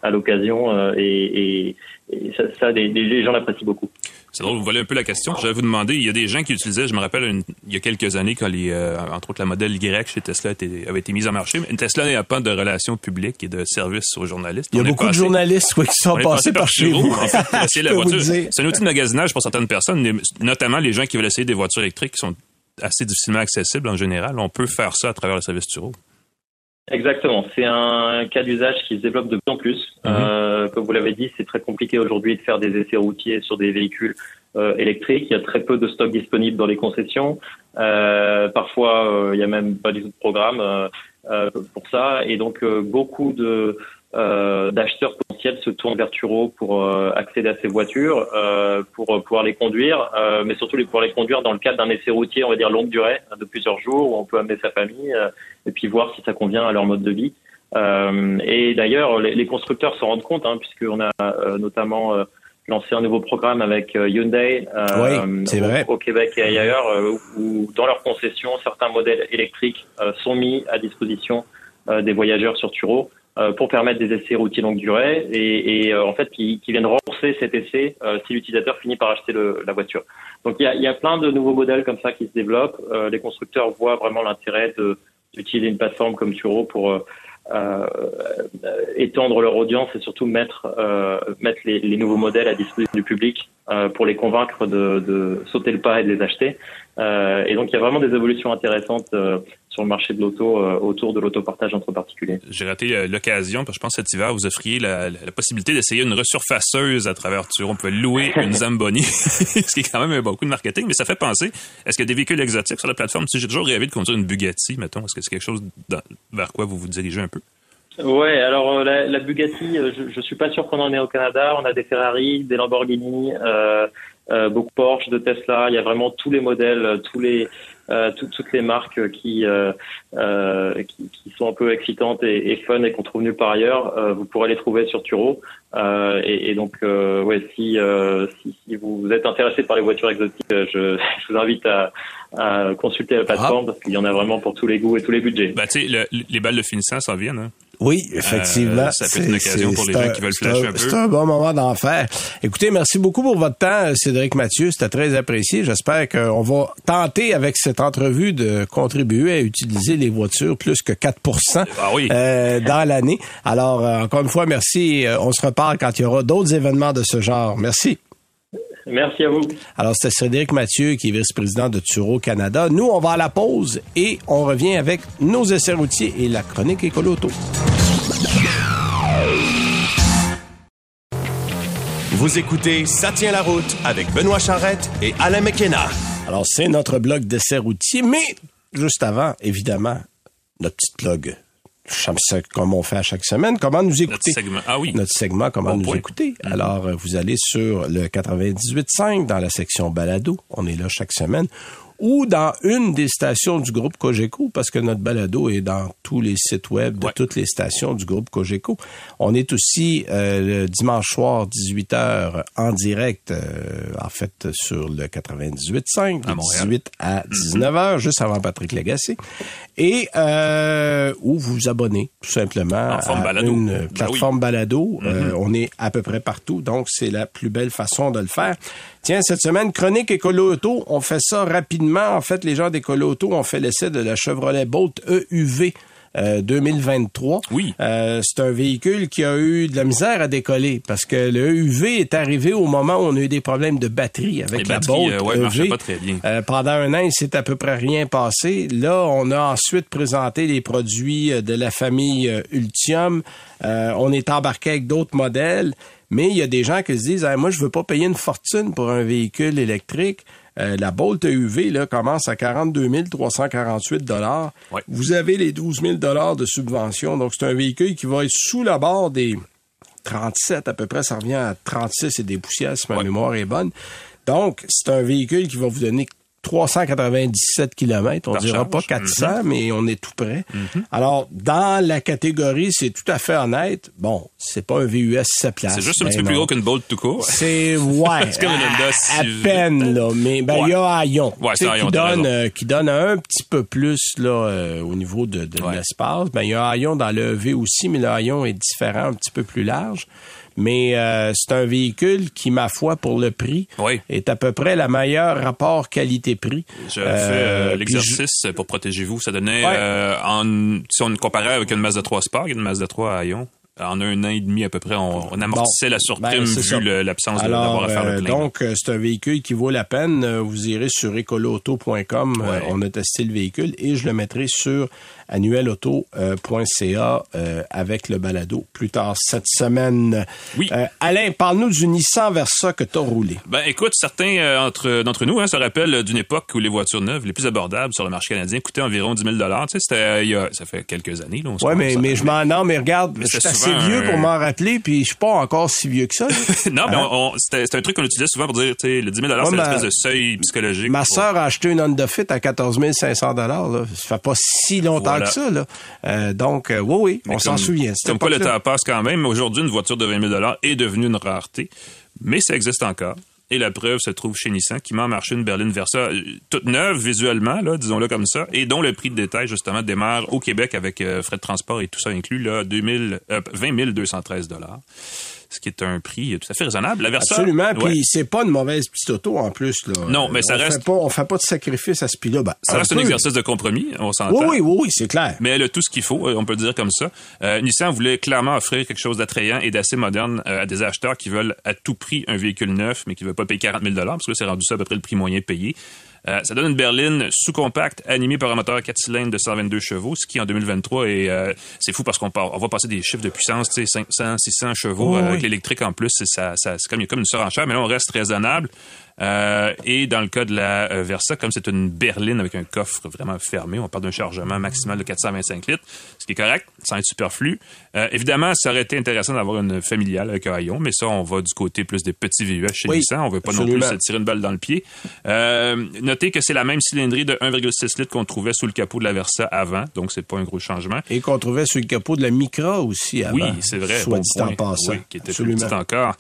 à l'occasion et, et, et, ça, ça les, les gens l'apprécient beaucoup. C'est drôle, vous voulez un peu la question. J'allais vous demander, il y a des gens qui utilisaient, je me rappelle, il y a quelques années, quand les, euh, entre autres la modèle Y chez Tesla était, avait été mise en marché, mais Tesla n'a pas de relations publiques et de services aux journalistes. Il y a beaucoup de journalistes qui sont passés par, chez vous. En fait, la voiture. C'est un outil de magasinage pour certaines personnes, notamment les gens qui veulent essayer des voitures électriques qui sont assez difficilement accessibles en général. On peut faire ça à travers le service Turo. Exactement. C'est un cas d'usage qui se développe de plus en plus. Mhm. Euh, comme vous l'avez dit, c'est très compliqué aujourd'hui de faire des essais routiers sur des véhicules euh, électriques. Il y a très peu de stock disponible dans les concessions. Euh, parfois, euh, il y a même pas du tout de programme euh, pour ça. Et donc, beaucoup de d'acheteurs potentiels se tournent vers Turo pour accéder à ces voitures, pour pouvoir les conduire, mais surtout les, pouvoir les conduire dans le cadre d'un essai routier, on va dire longue durée, de plusieurs jours, où on peut amener sa famille et puis voir si ça convient à leur mode de vie. Euh, et d'ailleurs, les, les, constructeurs se rendent compte, hein, puisqu'on a euh, notamment euh, lancé un nouveau programme avec euh, Hyundai au, au, Québec et ailleurs, où dans leurs concessions, certains modèles électriques sont mis à disposition des voyageurs sur Turo pour permettre des essais routiers longue durée et, et en fait qui, qui, viennent renforcer cet essai si l'utilisateur finit par acheter le, la voiture. Donc il y a, y a, plein de nouveaux modèles comme ça qui se développent. les constructeurs voient vraiment l'intérêt d'utiliser une plateforme comme Turo pour euh, euh, étendre leur audience et surtout mettre euh, mettre les, les, nouveaux modèles à disposition du public euh, pour les convaincre de, de, sauter le pas et de les acheter. Euh, et donc il y a vraiment des évolutions intéressantes euh, sur le marché de l'auto autour de l'autopartage entre particuliers. J'ai raté l'occasion parce que je pense que cet hiver vous offriez la, la possibilité d'essayer une resurfaceuse à travers. On peut louer une Zamboni, ce qui est quand même beaucoup de marketing, mais ça fait penser. Est-ce qu'il y a des véhicules exotiques sur la plateforme Si j'ai toujours rêvé de conduire une Bugatti, mettons, est-ce que c'est quelque chose vers quoi vous vous dirigez un peu? Ouais, alors euh, la, la, Bugatti, euh, je, je suis pas sûr qu'on en ait au Canada. On a des Ferrari, des Lamborghini, euh, euh, beaucoup Porsche, de Tesla. Il y a vraiment tous les modèles, tous les euh, toutes les marques qui, euh, qui, qui sont un peu excitantes et, et fun et qu'on trouve nulle part ailleurs. vous pourrez les trouver sur Turo. Et, et, donc, ouais, si, si, si vous êtes intéressé par les voitures exotiques, je, je vous invite à, à consulter la plateforme ah. parce qu'il y en a vraiment pour tous les goûts et tous les budgets. Bah, tu sais, les balles de finissant s'en viennent. Hein? Oui, effectivement. Euh, ça peut être une occasion pour les gens qui veulent flasher un, peu. C'est un bon moment d'en faire. Écoutez, merci beaucoup pour votre temps, Cédric Mathieu. C'était très apprécié. J'espère qu'on va tenter avec cette entrevue de contribuer à utiliser les voitures plus que 4 ah oui. euh, dans l'année. Alors, euh, encore une fois, merci. On se reparle quand il y aura d'autres événements de ce genre. Merci. Merci à vous. Alors, c'était Cédric Mathieu, qui est vice-président de Turo Canada. Nous, on va à la pause et on revient avec nos essais routiers et la chronique écoloto. Vous écoutez Ça tient la route avec Benoît Charrette et Alain McKenna. Alors, c'est notre blog d'essais routiers, mais juste avant, évidemment, notre petite blog comme on fait à chaque semaine, comment nous écouter? Notre segment, ah oui. Notre segment, comment nous écouter? Mm-hmm. Alors, euh, vous allez sur le 98.5 dans la section balado. On est là chaque semaine ou dans une des stations du groupe Cogeco, parce que notre balado est dans tous les sites web de toutes les stations du groupe Cogeco. On est aussi euh, le dimanche soir, 18h, en direct, euh, en fait, sur le 98.5, de 18 à 19h, juste avant Patrick Lagacé. Et euh, où vous vous abonnez, tout simplement, à une ben plateforme balado. Mm-hmm. on est à peu près partout, donc c'est la plus belle façon de le faire. Tiens, cette semaine, chronique Écolo Auto, on fait ça rapidement. En fait, les gens d'Écolo Auto ont fait l'essai de la Chevrolet Bolt EUV. 2023. Oui. Euh, c'est un véhicule qui a eu de la misère à décoller parce que le EUV est arrivé au moment où on a eu des problèmes de batterie avec la Bolt euh, ouais, EV. Pas très bien. Euh, pendant un an, il s'est à peu près rien passé. Là, on a ensuite présenté les produits de la famille Ultium. on est embarqué avec d'autres modèles. Mais il y a des gens qui se disent moi, je veux pas payer une fortune pour un véhicule électrique. Euh, la Bolt EUV là, commence à 42 348 dollars. Vous avez les 12 000 dollars de subvention. Donc, c'est un véhicule qui va être sous la barre des 37 à peu près, ça revient à 36 et des poussières si ma mémoire est bonne. Donc, c'est un véhicule qui va vous donner 397 km. On Par dira pas 400, mais on est tout près. Mhm. Alors, dans la catégorie, c'est tout à fait honnête. Bon, c'est pas un VUS 7 places. C'est juste un Ben petit peu plus gros qu'une Bolt tout court. C'est ouais, C'est comme une Honda à, à peine là, mais ben il y a Aion, Ouais, c'est qui donne euh, qui donne un petit peu plus là euh, au niveau de, de Ouais. l'espace. Ben il y a Aion dans le V aussi, mais le Aion est différent, un petit peu plus large. Mais euh, c'est un véhicule qui, ma foi, pour le prix, Oui. est à peu près le meilleur rapport qualité-prix. J'ai Euh, fait euh, l'exercice pour protéger vous. Ça donnait, Ouais. euh, en, si on comparait avec une Mazda 3 Sport, une Mazda 3 à Ion, en un an et demi à peu près, on, on amortissait la surprime Ben, vu l'absence de- d'avoir à faire le plein. donc, c'est un véhicule qui vaut la peine. Vous irez sur écoloauto.com. Ouais. on a testé le véhicule et je le mettrai sur annuelauto.ca euh, avec le balado plus tard cette semaine. Oui. Euh, Alain, parle-nous du Nissan Versa que tu as roulé. Ben écoute, certains euh, entre d'entre nous hein, se rappellent d'une époque où les voitures neuves les plus abordables sur le marché canadien coûtaient environ 10 000 Tu sais, c'était euh, il y a, ça fait quelques années. Là, on Ouais, mais, je m'en non, mais regarde, Mais je suis c'est assez vieux un- pour m'en rappeler, puis je suis pas encore si vieux que ça. non, mais Hein? on, on- c'était, c'était un truc qu'on utilisait souvent pour dire, tu sais, le 10 000 Ouais, c'est ma- l'espèce de seuil psychologique. Ma pour- sœur a acheté une Honda Fit à 14 500 là. Ça fait pas si longtemps Voilà. que ça. Là. Euh, donc, euh, oui, oui, on s'en souvient. Comme quoi le temps passe quand même. Aujourd'hui, une voiture de 20 000 est devenue une rareté, mais ça existe encore. Et la preuve se trouve chez Nissan, qui m'a marché une berline Versa euh, toute neuve visuellement, là, disons-le comme ça, et dont le prix de détail, justement, démarre au Québec avec euh, frais de transport et tout ça inclus, là, 2000, euh, 20 213 ce qui est un prix tout à fait raisonnable. La Versa, Absolument. ouais, Puis c'est pas une mauvaise petite auto en plus. Là. Non, mais ça on reste- Fait pas, on fait pas de sacrifice à ce prix-là. Ben, ça reste un exercice de compromis, on s'entend. Oui, oui, oui, oui, c'est clair. Mais elle a tout ce qu'il faut, euh, on peut le dire comme ça. Euh, Nissan voulait clairement offrir quelque chose d'attrayant et d'assez moderne euh, à des acheteurs qui veulent à tout prix un véhicule neuf, mais qui ne veulent pas payer 40 000 parce que c'est rendu ça à peu près le prix moyen payé. Euh, ça donne une berline sous-compacte animée par un moteur 4 cylindres de 122 chevaux, ce qui en 2023 est euh, c'est fou parce qu'on on va passer des chiffres de puissance, tu sais 500, 600 chevaux Oh, euh, oui. avec l'électrique en plus, c'est ça, ça c'est comme il y a comme une surenchère, mais là on reste raisonnable. Euh, et dans le cas de la euh, Versa, comme c'est une berline avec un coffre vraiment fermé, on parle d'un chargement maximal de 425 litres, ce qui est correct, sans être superflu. Euh, évidemment, ça aurait été intéressant d'avoir une familiale avec un haillon, mais ça, on va du côté plus des petits VUS chez Oui, Nissan. On veut pas non plus se tirer une balle dans le pied. Euh, notez que c'est la même cylindrée de 1,6 litres qu'on trouvait sous le capot de la Versa avant, donc c'est pas un gros changement. Et qu'on trouvait sur le capot de la Micra aussi avant. Oui, c'est vrai. Soit bon dit en passant. Oui, qui était plus petite encore.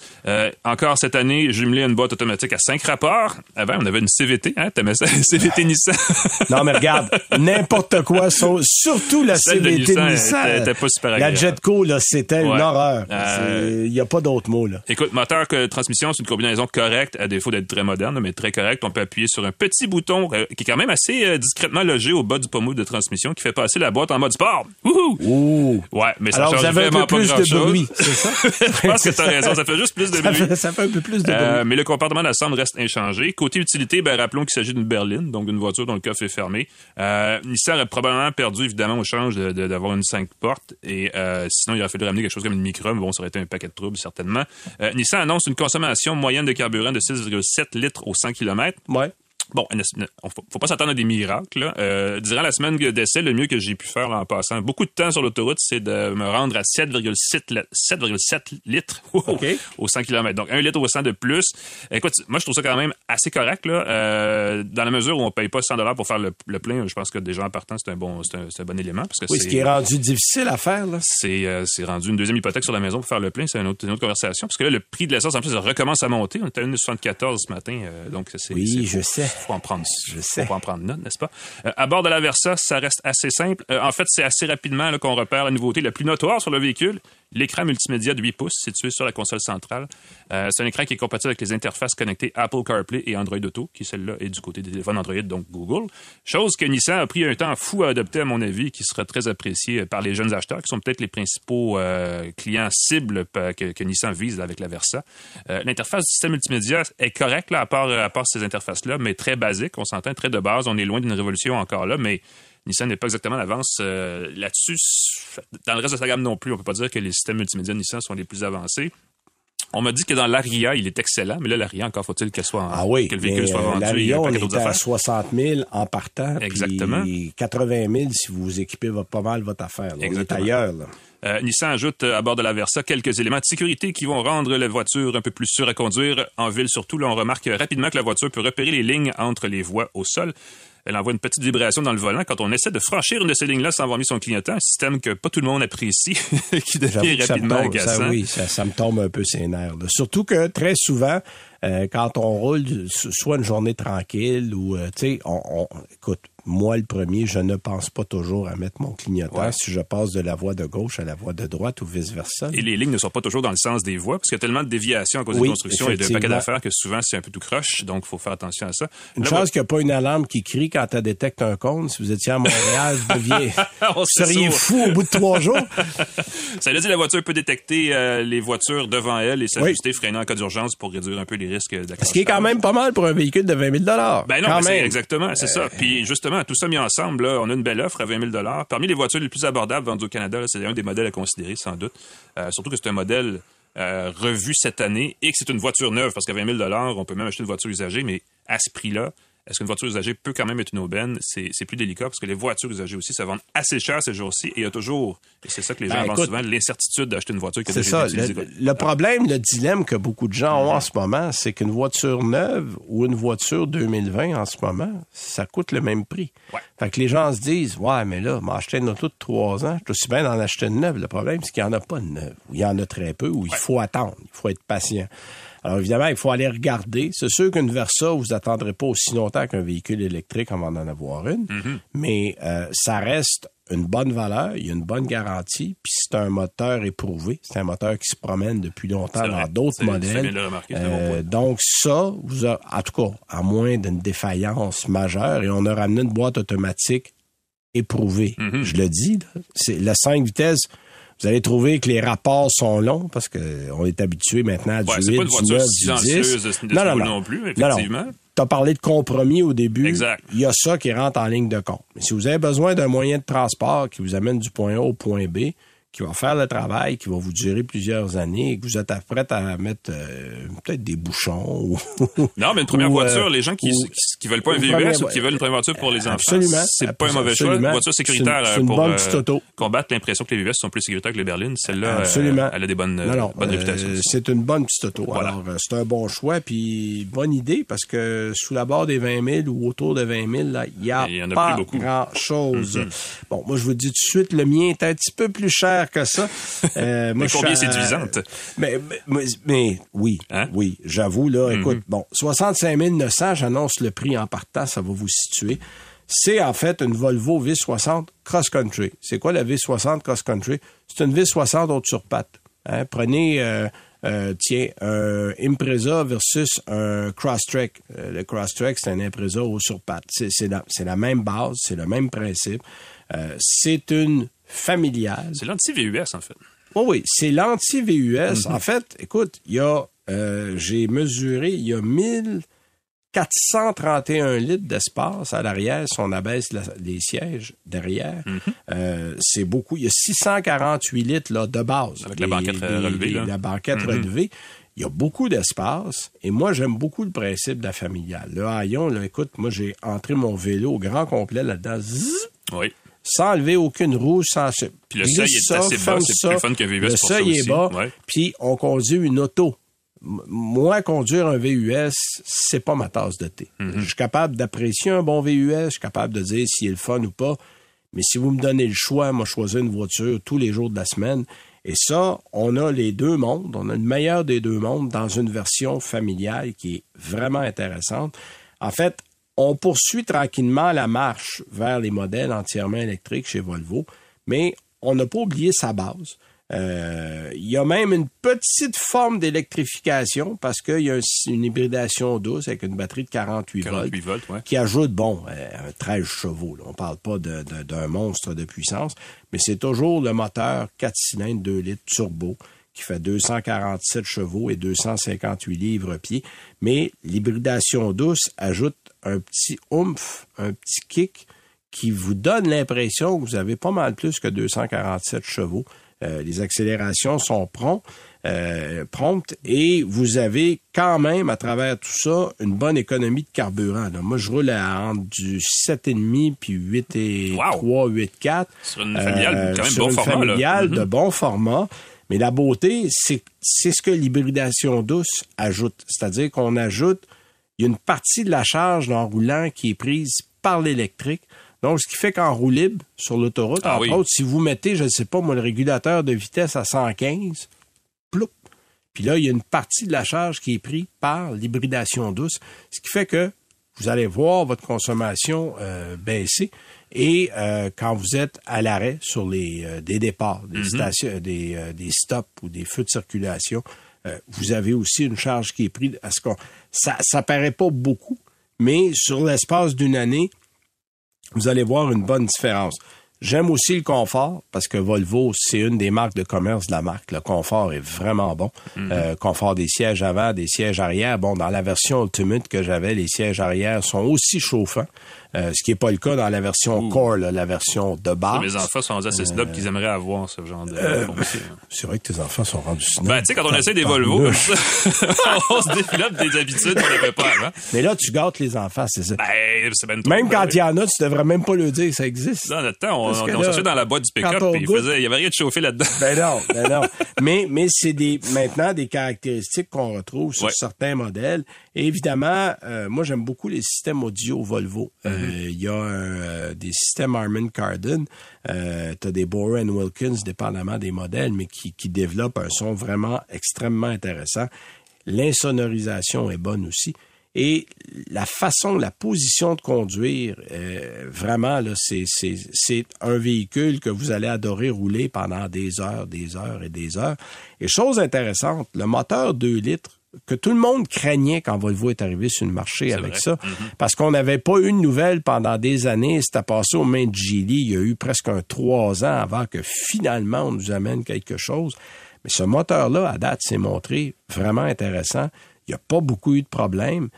Encore cette année, jumelé une boîte automatique à 5 rapports. Avant, on avait une CVT, hein? T'aimais ça? CVT Nissan. Non, mais regarde, n'importe quoi, surtout la Celle de CVT Nissan Nissan. était- était pas super La agréable. Jetco, là, c'était une horreur. Euh, Il n'y a pas d'autre mot, là. Écoute, moteur que transmission, c'est une combinaison correcte, à défaut d'être très moderne, mais très correcte. On peut appuyer sur un petit bouton euh, qui est quand même assez euh, discrètement logé au bas du pommeau de transmission qui fait passer la boîte en mode sport. Wouhou! Ouh. Ouais, mais ça Alors, change vraiment peu pas plus de grand-chose. bruit, c'est ça? Je pense que t'as raison, ça fait juste plus de Ça bruit. fait, ça fait un peu plus de bruit. Euh, mais le comportement d'ensemble reste inchangé. Côté utilité, ben, rappelons qu'il s'agit d'une berline, donc d'une voiture dont le coffre est fermé. Euh, Nissan a probablement perdu, évidemment, au change d'avoir une 5 portes. Et euh, sinon, il aurait fallu ramener quelque chose comme une micro, mais bon, ça aurait été un paquet de troubles, certainement. Euh, Nissan annonce une consommation moyenne de carburant de 6,7 litres au 100 km. Ouais. Bon, il faut, faut pas s'attendre à des miracles. là. Euh, durant la semaine d'essai, le mieux que j'ai pu faire là, en passant beaucoup de temps sur l'autoroute, c'est de me rendre à 7,7 li- 7,7 litres OK. au 100 km. Donc, un litre au 100 de plus. Écoute, moi, je trouve ça quand même assez correct, là, euh, dans la mesure où on paye pas 100 pour faire le, le plein. Je pense que déjà en partant, c'est un bon, c'est un, c'est un bon élément. Parce que Oui, ce qui est rendu difficile à faire, là. c'est euh, c'est rendu une deuxième hypothèque sur la maison pour faire le plein. C'est une autre, une autre conversation. Parce que là, le prix de l'essence, en plus, ça recommence à monter. On était à 1,74 ce matin. euh, donc, c'est. Oui, je sais. Faut en. Faut en prendre note, n'est-ce pas? Euh, à bord de la Versa, ça reste assez simple. Euh, en fait, c'est assez rapidement qu'on repère la nouveauté la plus notoire sur le véhicule. L'écran multimédia de 8 pouces situé sur la console centrale. Euh, c'est un écran qui est compatible avec les interfaces connectées Apple CarPlay et Android Auto, qui celle-là est du côté des téléphones Android, donc Google. Chose que Nissan a pris un temps fou à adopter, à mon avis, qui sera très apprécié par les jeunes acheteurs, qui sont peut-être les principaux euh, clients cibles pa- que, Nissan vise avec la Versa. Euh, L'interface du système multimédia est correcte, à part, à part ces interfaces-là, mais très basique. On s'entend très de base. On est loin d'une révolution encore là, mais Nissan n'est pas exactement en avance euh, là-dessus. Dans le reste de sa gamme non plus, on peut pas dire que les systèmes multimédia Nissan sont les plus avancés. On m'a dit que dans l'Aria, il est excellent, mais là, l'Aria, encore faut-il qu'elle soit en- Ah oui, que le véhicule soit euh, vendu. la il y a un Lyon, on était à affaires. 60 000 en partant. Exactement. Puis 80 000 si vous équipez pas mal votre affaire. là. On est Exactement. ailleurs. Là. Euh, Nissan ajoute à bord de la Versa quelques éléments de sécurité qui vont rendre la voiture un peu plus sûre à conduire. En ville, surtout, là, on remarque rapidement que la voiture peut repérer les lignes entre les voies au sol. Elle envoie une petite vibration dans le volant quand on essaie de franchir une de ces lignes-là sans avoir mis son clignotant. Un système que pas tout le monde apprécie, qui devient rapidement tombe, agaçant. Ça, oui, ça, ça, me tombe un peu ses nerfs. Là. Surtout que très souvent, euh, quand on roule soit une journée tranquille ou, euh, tu sais, on, on, écoute, moi, le premier, je ne pense pas toujours à mettre mon clignotant ouais. si je passe de la voie de gauche à la voie de droite ou vice-versa. Et les lignes ne sont pas toujours dans le sens des voies, parce qu'il y a tellement de déviations à cause oui, des constructions et de paquets d'affaires que souvent, c'est un peu tout croche, donc il faut faire attention à ça. Une Là, chance qu'il n'y a pas une alarme qui crie quand tu détectes un cône. Si vous étiez à Montréal, vous deviez... vous seriez fou au bout de trois jours. ça veut dire que la voiture peut détecter euh, les voitures devant elle et s'ajuster, oui. freiner en cas d'urgence pour réduire un peu les risques d'accrochage. Ce qui est quand même pas mal pour un véhicule de 20 000 Ben non, c'est exactement, c'est euh... ça. Puis justement, tout ça mis ensemble, on a une belle offre à 20 000 Parmi les voitures les plus abordables vendues au Canada, c'est un des modèles à considérer, sans doute. Euh, surtout que c'est un modèle euh, revu cette année et que c'est une voiture neuve, parce qu'à 20 000 on peut même acheter une voiture usagée, mais à ce prix-là, est-ce qu'une voiture usagée peut quand même être une aubaine? C'est plus délicat parce que les voitures usagées aussi, ça vend assez cher ces jours-ci et il y a toujours, et c'est ça que les gens ben, vendent souvent, l'incertitude d'acheter une voiture qui C'est ça. Le, le, problème, le dilemme que beaucoup de gens ont en ce moment, c'est qu'une voiture neuve ou une voiture 2020 en ce moment, ça coûte le même prix. Ouais. Fait que les gens se disent, ouais, mais là, m'acheter une auto de trois ans, je aussi bien d'en acheter une neuve. Le problème, c'est qu'il n'y en a pas de neuve. Ou il y en a très peu, ou il faut attendre, il faut être patient. Alors évidemment, il faut aller regarder. C'est sûr qu'une Versa, vous attendrez pas aussi longtemps qu'un véhicule électrique avant d'en avoir une, Mm-hmm. mm -hmm. mais euh, ça reste une bonne valeur, il y a une bonne garantie, puis c'est un moteur éprouvé. C'est un moteur qui se promène depuis longtemps dans d'autres modèles. Euh, donc ça, vous a, en tout cas, à moins d'une défaillance majeure, et on a ramené une boîte automatique éprouvée. Mm -hmm. Je le dis, c'est la 5 vitesses. Vous allez trouver que les rapports sont longs parce que on est habitué maintenant à du ouais, 8, pas une du 9, du 10. De, de non, non, non. non plus, effectivement. Tu as parlé de compromis au début. Exact. Il y a ça qui rentre en ligne de compte. Mais si vous avez besoin d'un moyen de transport qui vous amène du point A au point B, qui va faire le travail, qui va vous durer plusieurs années et que vous êtes prêt à mettre euh, peut-être des bouchons ou... Non, mais une première ou, voiture, euh, les gens qui, ou, qui, qui veulent pas un VUS ou qui veulent une première voiture pour les enfants, absolument, c'est pas un mauvais choix. Une voiture sécuritaire c'est une, pour auto. combattre l'impression que les VUS sont plus sécuritaires que les berlines. Celle-là, absolument. elle a des bonnes, réputations. Euh, c'est une bonne petite auto. Alors, c'est un bon choix, puis bonne idée, parce que sous la barre des 20 000 ou autour de 20 000, là, il y a, y en a pas plus beaucoup. grand-chose. Mm -hmm. Bon, moi, je vous dis tout de suite, le mien est un petit peu plus cher que ça. Euh, mais combien séduisante? Mais, mais, oui, hein? oui, j'avoue, là, Mm -hmm. écoute, bon, 65 900, j'annonce le prix en partant, ça va vous situer. C'est en fait une Volvo V60 Cross Country. C'est quoi la V60 Cross Country? C'est une V60 haute sur patte. Hein? Prenez, euh, euh, tiens, un Impreza versus un Crosstrek. Euh, le Crosstrek, c'est un Impreza haut sur patte. C'est la, la, même base, c'est le même principe. Euh, c'est une familiale. C'est l'anti-VUS, en fait. Oh oui, c'est l'anti-VUS. Mm-hmm. Mm -hmm. En fait, écoute, il y a, j'ai mesuré, il y a 1431 litres d'espace à l'arrière si on abaisse la, les sièges derrière. Mm -hmm. euh, c'est beaucoup. Il y a 648 litres là, de base. Avec les, la banquette les, relevée. Les. La banquette mm -hmm. relevée. Il y a beaucoup d'espace et moi, j'aime beaucoup le principe de la familiale. Le haillon, là, écoute, moi, j'ai entré mon vélo au grand complet là-dedans. Oui sans enlever aucune roue, sans... Puis le seuil est assez bas, c'est plus fun qu'un VUS Le seuil est bas, ouais. puis on conduit une auto. Moi, conduire un VUS, c'est pas ma tasse de thé. Mm -hmm. Je suis capable d'apprécier un bon VUS, je suis capable de dire s'il est le fun ou pas, mais si vous me donnez le choix, moi, choisir une voiture tous les jours de la semaine, et ça, on a les deux mondes, on a le meilleur des deux mondes dans une version familiale qui est vraiment intéressante. En fait, on poursuit tranquillement la marche vers les modèles entièrement électriques chez Volvo, mais on n'a pas oublié sa base. Euh, il y a même une petite forme d'électrification parce qu'il y a une hybridation douce avec une batterie de 48, 48 volts, volts qui ajoute, bon, euh, 13 chevaux. Là. On parle pas d'un monstre de puissance, mais c'est toujours le moteur 4 cylindres 2 litres turbo qui fait 247 chevaux et 258 livres-pieds. Mais l'hybridation douce ajoute un petit oomph, un petit kick qui vous donne l'impression que vous avez pas mal plus que 247 chevaux. Euh, les accélérations sont promptes. euh, prompte et vous avez quand même, à travers tout ça, une bonne économie de carburant. Moi, je roule à entre du 7,5 puis 8 et 3, 8, 4. Sur une familiale, quand même sur bon une format. familiale là. de bon format. Mais la beauté, c'est ce que l'hybridation douce ajoute. C'est-à-dire qu'on ajoute, il y a une partie de la charge en roulant qui est prise par l'électrique. Donc, ce qui fait qu'en roue libre, sur l'autoroute, Ah entre oui. autres, si vous mettez, je ne sais pas, moi, le régulateur de vitesse à 115, ploup, puis là, il y a une partie de la charge qui est prise par l'hybridation douce, ce qui fait que vous allez voir votre consommation euh, baisser. Et euh, quand vous êtes à l'arrêt sur les euh, des départs, des stations, des, des stops ou des feux de circulation, vous avez aussi une charge qui est prise. À ce qu'on, ça, ça paraît pas beaucoup, mais sur l'espace d'une année, vous allez voir une bonne différence. J'aime aussi le confort parce que Volvo, c'est une des marques de commerce de la marque. Le confort est vraiment bon. Euh, confort des sièges avant, des sièges arrière. Bon, dans la version Ultimate que j'avais, les sièges arrière sont aussi chauffants, euh, ce qui n'est pas le cas dans la version Core, là, la version de base. Mes enfants sont rendus assez snobs qu'ils aimeraient avoir ce genre de. fonctions. C'est vrai que tes enfants sont rendus snobs. Ben, tu sais, quand on essaie des Volvo, comme ça, on se développe des habitudes qu'on n'avait pas avant. Mais là, tu gâtes les enfants, c'est ça. Ben, c'est ben Même quand il y en a, tu devrais même pas le dire que ça existe. Dans notre temps, on, on cherchait dans la boîte du pick-up, il faisait, il y avait rien de chauffé là-dedans. Ben non, ben non. mais mais c'est des maintenant des caractéristiques qu'on retrouve sur Ouais. certains modèles. Et évidemment, euh, moi j'aime beaucoup les systèmes audio Volvo. Euh, Il y a euh, des systèmes Harman Kardon, euh, tu as des Bora Wilkins, dépendamment des modèles, mais qui, qui développent un son vraiment extrêmement intéressant. L'insonorisation est bonne aussi. Et la façon, la position de conduire, euh, vraiment, là, c'est, c'est, c'est un véhicule que vous allez adorer rouler pendant des heures, des heures et des heures. Et chose intéressante, le moteur 2 litres que tout le monde craignait quand Volvo est arrivé sur le marché avec vrai. ça, parce qu'on n'avait pas eu de nouvelles pendant des années. C'était passé aux mains de Geely. Il y a eu presque un trois ans avant que finalement on nous amène quelque chose. Mais ce moteur-là, à date, s'est montré vraiment intéressant. Il n'y a pas beaucoup eu de problèmes.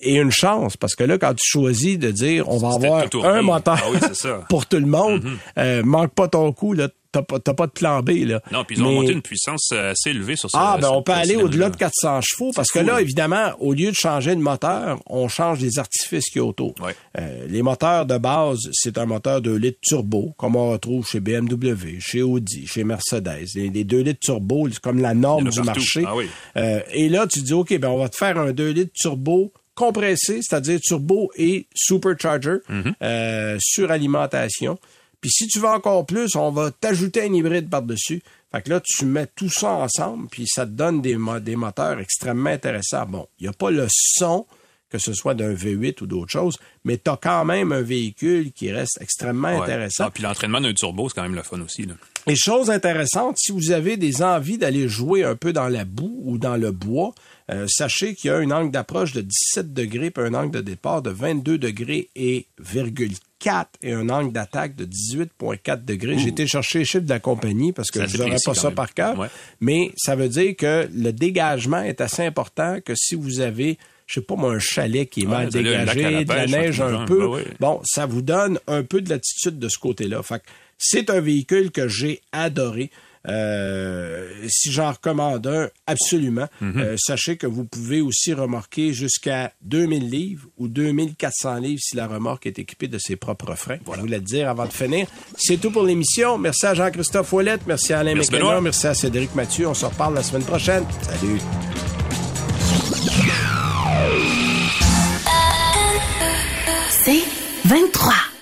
Et une chance, parce que là, quand tu choisis de dire on va avoir un moteur Ah oui, c'est ça. pour tout le monde, euh, manque pas ton coup, là, t'as pas, pas de plan B. Là. Non, puis ils ont Mais- monté une puissance euh, assez élevée sur ce ah, ben on peut aller au-delà de 400 chevaux parce que là, là. évidemment, au lieu de changer de moteur, on change les artifices qu'il y a autour. Ouais. Euh, les moteurs de base, c'est un moteur 2 litres turbo, comme on retrouve chez BMW, chez Audi, chez Mercedes. Les, les 2 litres turbo, c'est comme la norme du marché. Ah oui. Euh, et là, tu dis, OK, ben on va te faire un 2 litres turbo compressé, c'est-à-dire turbo et supercharger, Mhm. euh, suralimentation. Puis si tu veux encore plus, on va t'ajouter un hybride par-dessus. Fait que là, tu mets tout ça ensemble, puis ça te donne des, mo- des moteurs extrêmement intéressants. Bon, il n'y a pas le son, que ce soit d'un V8 ou d'autre chose, mais tu as quand même un véhicule qui reste extrêmement Ouais. intéressant. Ah, puis l'entraînement d'un turbo, c'est quand même le fun aussi. Là. Et chose intéressante, si vous avez des envies d'aller jouer un peu dans la boue ou dans le bois, euh, sachez qu'il y a un angle d'approche de 17 degrés puis un angle de départ de 22 degrés et virgule 4 et un angle d'attaque de 18,4 degrés. J'ai été chercher les chiffres de la compagnie parce que je n'aurais pas ça même. par cœur. Ouais. Mais ça veut dire que le dégagement est assez important que si vous avez je sais pas moi, un chalet qui est Ouais, mal à dégagé, la de la neige un peu, ben oui. Bon, ça vous donne un peu de latitude de ce côté-là. Fait c'est un véhicule que j'ai adoré. Euh, si j'en recommande un, absolument. Mhm. Euh, sachez que vous pouvez aussi remorquer jusqu'à 2000 livres ou 2400 livres si la remorque est équipée de ses propres freins. Je voulais le dire avant de finir. C'est tout pour l'émission. Merci à Jean-Christophe Ouellette. Merci à Alain Merci. Merci à Cédric Mathieu. On se reparle la semaine prochaine. Salut. C'est 23.